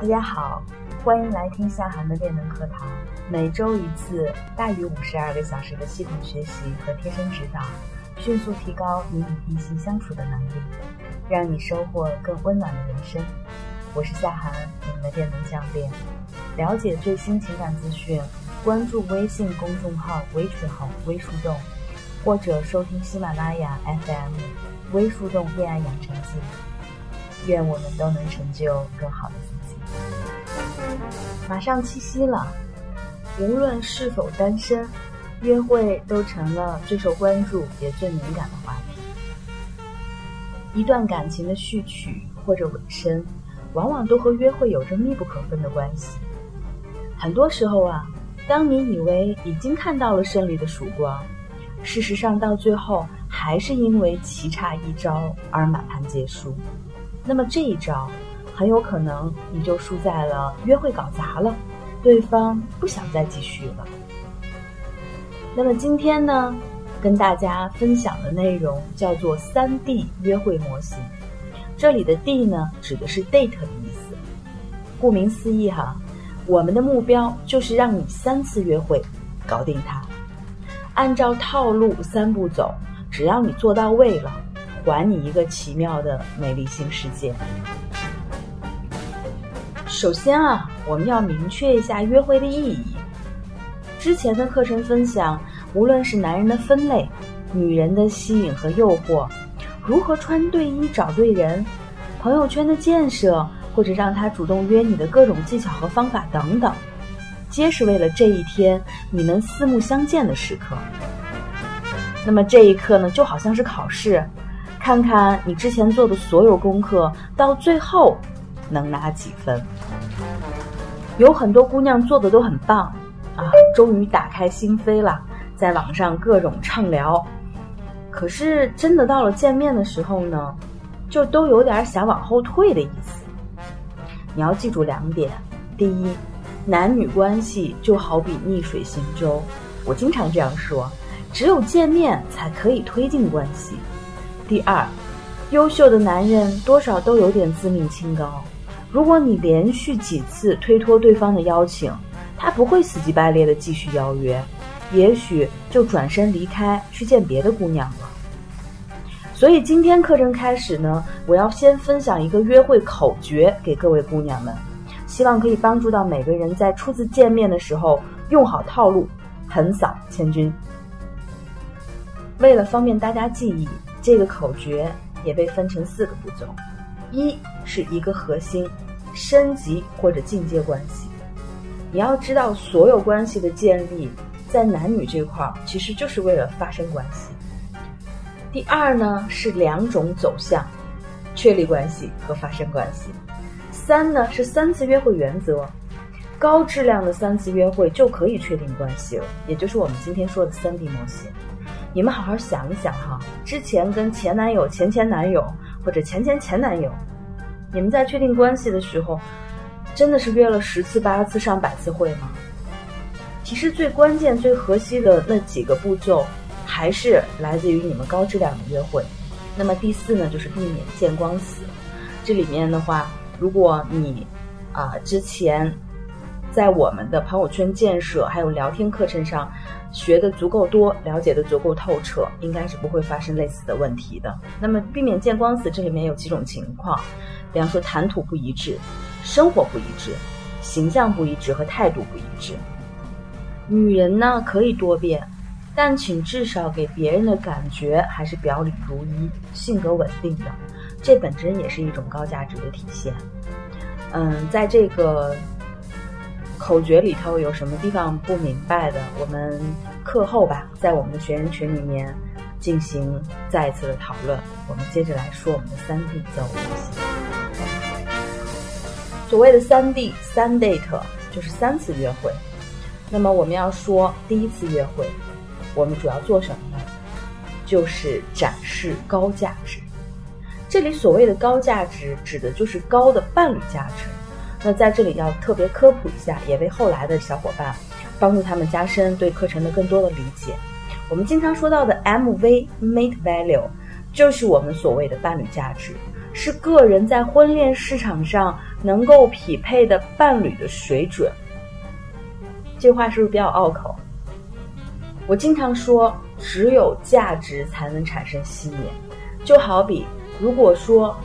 大家好，欢迎来听夏涵的恋能课堂，每周一次，大于五十二个小时的系统学习和贴身指导，迅速提高你与异性相处的能力，让你收获更温暖的人生。我是夏涵，你们的恋能教练。了解最新情感资讯，关注微信公众号“微吹红微树洞”，或者收听喜马拉雅 FM“ 微树洞恋爱养成记”。愿我们都能成就更好的自己。马上七夕了，无论是否单身，约会都成了最受关注也最敏感的话题。一段感情的序曲或者尾声，往往都和约会有着密不可分的关系。很多时候啊，当你以为已经看到了胜利的曙光，事实上到最后还是因为棋差一招而满盘皆输。那么这一招。很有可能你就输在了约会搞砸了，对方不想再继续了。那么今天呢，跟大家分享的内容叫做三 D 约会模型。这里的 D 呢，指的是 date 的意思。顾名思义哈，我们的目标就是让你三次约会搞定它。按照套路三步走，只要你做到位了，还你一个奇妙的美丽新世界。首先啊，我们要明确一下约会的意义。之前的课程分享，无论是男人的分类、女人的吸引和诱惑、如何穿对衣找对人、朋友圈的建设，或者让他主动约你的各种技巧和方法等等，皆是为了这一天你们四目相见的时刻。那么这一刻呢，就好像是考试，看看你之前做的所有功课，到最后。能拿几分？有很多姑娘做的都很棒啊，终于打开心扉了，在网上各种畅聊。可是真的到了见面的时候呢，就都有点想往后退的意思。你要记住两点：第一，男女关系就好比逆水行舟，我经常这样说，只有见面才可以推进关系。第二，优秀的男人多少都有点自命清高。如果你连续几次推脱对方的邀请，他不会死乞白赖的继续邀约，也许就转身离开去见别的姑娘了。所以今天课程开始呢，我要先分享一个约会口诀给各位姑娘们，希望可以帮助到每个人在初次见面的时候用好套路，横扫千军。为了方便大家记忆，这个口诀也被分成四个步骤。一是一个核心，升级或者进阶关系。你要知道，所有关系的建立，在男女这块儿，其实就是为了发生关系。第二呢，是两种走向，确立关系和发生关系。三呢，是三次约会原则，高质量的三次约会就可以确定关系了，也就是我们今天说的三 D 模型。你们好好想一想哈，之前跟前男友、前前男友。或者前前前男友，你们在确定关系的时候，真的是约了十次八次上百次会吗？其实最关键、最核心的那几个步骤，还是来自于你们高质量的约会。那么第四呢，就是避免见光死。这里面的话，如果你啊之前在我们的朋友圈建设还有聊天课程上。学的足够多，了解的足够透彻，应该是不会发生类似的问题的。那么，避免见光死，这里面有几种情况，比方说谈吐不一致、生活不一致、形象不一致和态度不一致。女人呢可以多变，但请至少给别人的感觉还是表里如一、性格稳定的，这本身也是一种高价值的体现。嗯，在这个。口诀里头有什么地方不明白的？我们课后吧，在我们的学员群里面进行再一次的讨论。我们接着来说我们的三 D 交互模型。所谓的三 D 三 date 就是三次约会。那么我们要说第一次约会，我们主要做什么呢？就是展示高价值。这里所谓的高价值，指的就是高的伴侣价值。那在这里要特别科普一下，也为后来的小伙伴帮助他们加深对课程的更多的理解。我们经常说到的 MV（Mate Value） 就是我们所谓的伴侣价值，是个人在婚恋市场上能够匹配的伴侣的水准。这话是不是比较拗口？我经常说，只有价值才能产生吸引。就好比，如果说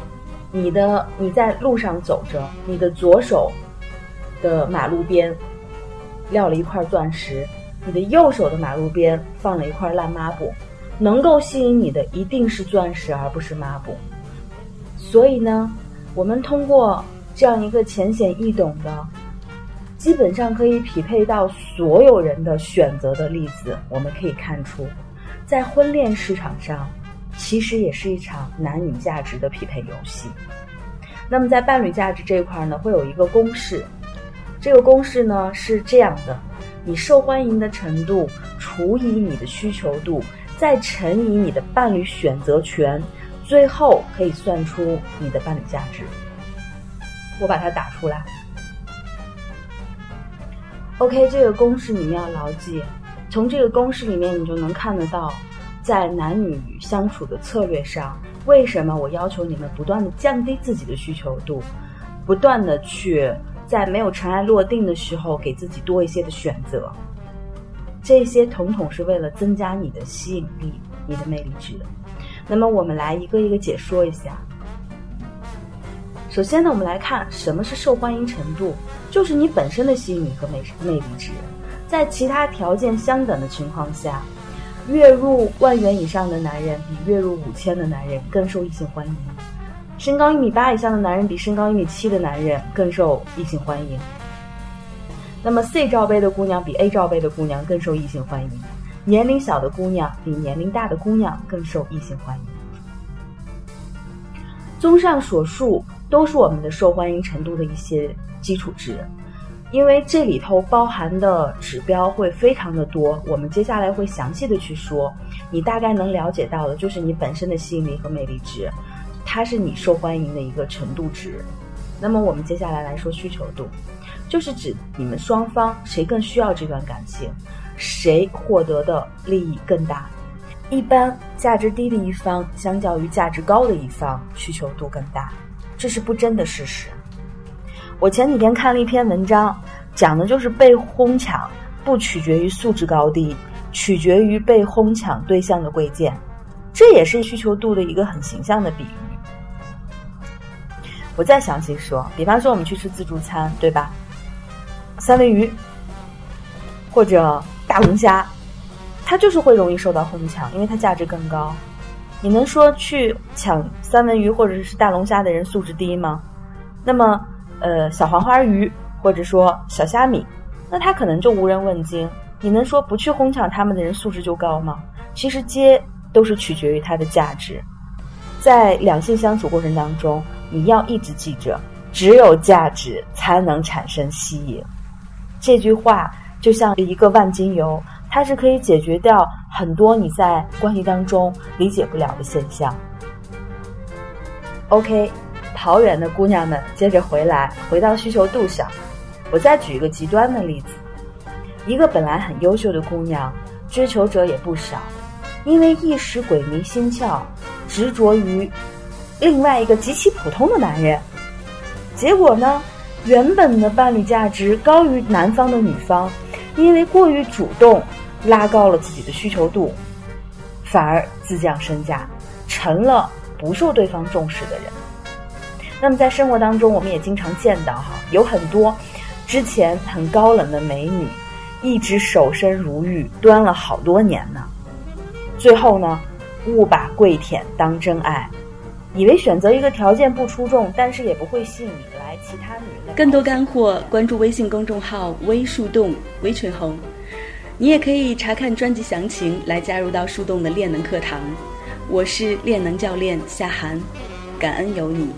你的你在路上走着，你的左手的马路边撂了一块钻石，你的右手的马路边放了一块烂抹布，能够吸引你的一定是钻石，而不是抹布。所以呢，我们通过这样一个浅显易懂的。基本上可以匹配到所有人的选择的例子，我们可以看出，在婚恋市场上，其实也是一场男女价值的匹配游戏。那么在伴侣价值这一块呢，会有一个公式，这个公式呢是这样的：你受欢迎的程度除以你的需求度，再乘以你的伴侣选择权，最后可以算出你的伴侣价值。我把它打出来。OK，这个公式你们要牢记。从这个公式里面，你就能看得到，在男女相处的策略上，为什么我要求你们不断的降低自己的需求度，不断的去在没有尘埃落定的时候给自己多一些的选择。这些统统是为了增加你的吸引力、你的魅力值。那么，我们来一个一个解说一下。首先呢，我们来看什么是受欢迎程度，就是你本身的吸引力和魅魅力值，在其他条件相等的情况下，月入万元以上的男人比月入五千的男人更受异性欢迎，身高一米八以上的男人比身高一米七的男人更受异性欢迎。那么 C 罩杯的姑娘比 A 罩杯的姑娘更受异性欢迎，年龄小的姑娘比年龄大的姑娘更受异性欢迎。综上所述。都是我们的受欢迎程度的一些基础值，因为这里头包含的指标会非常的多，我们接下来会详细的去说，你大概能了解到的就是你本身的吸引力和魅力值，它是你受欢迎的一个程度值。那么我们接下来来说需求度，就是指你们双方谁更需要这段感情，谁获得的利益更大。一般价值低的一方相较于价值高的一方需求度更大。这是不争的事实。我前几天看了一篇文章，讲的就是被哄抢不取决于素质高低，取决于被哄抢对象的贵贱。这也是需求度的一个很形象的比喻。我再详细说，比方说我们去吃自助餐，对吧？三文鱼或者大龙虾，它就是会容易受到哄抢，因为它价值更高。你能说去抢三文鱼或者是大龙虾的人素质低吗？那么，呃，小黄花鱼或者说小虾米，那他可能就无人问津。你能说不去哄抢他们的人素质就高吗？其实，皆都是取决于它的价值。在两性相处过程当中，你要一直记着，只有价值才能产生吸引。这句话就像一个万金油。它是可以解决掉很多你在关系当中理解不了的现象。OK，桃园的姑娘们接着回来，回到需求度上。我再举一个极端的例子：一个本来很优秀的姑娘，追求者也不少，因为一时鬼迷心窍，执着于另外一个极其普通的男人，结果呢，原本的伴侣价值高于男方的女方，因为过于主动。拉高了自己的需求度，反而自降身价，成了不受对方重视的人。那么在生活当中，我们也经常见到哈，有很多之前很高冷的美女，一直守身如玉，端了好多年呢。最后呢，误把跪舔当真爱，以为选择一个条件不出众，但是也不会吸引来其他女人。更多干货，关注微信公众号“微树洞”微群红。你也可以查看专辑详情来加入到树洞的练能课堂。我是练能教练夏涵，感恩有你。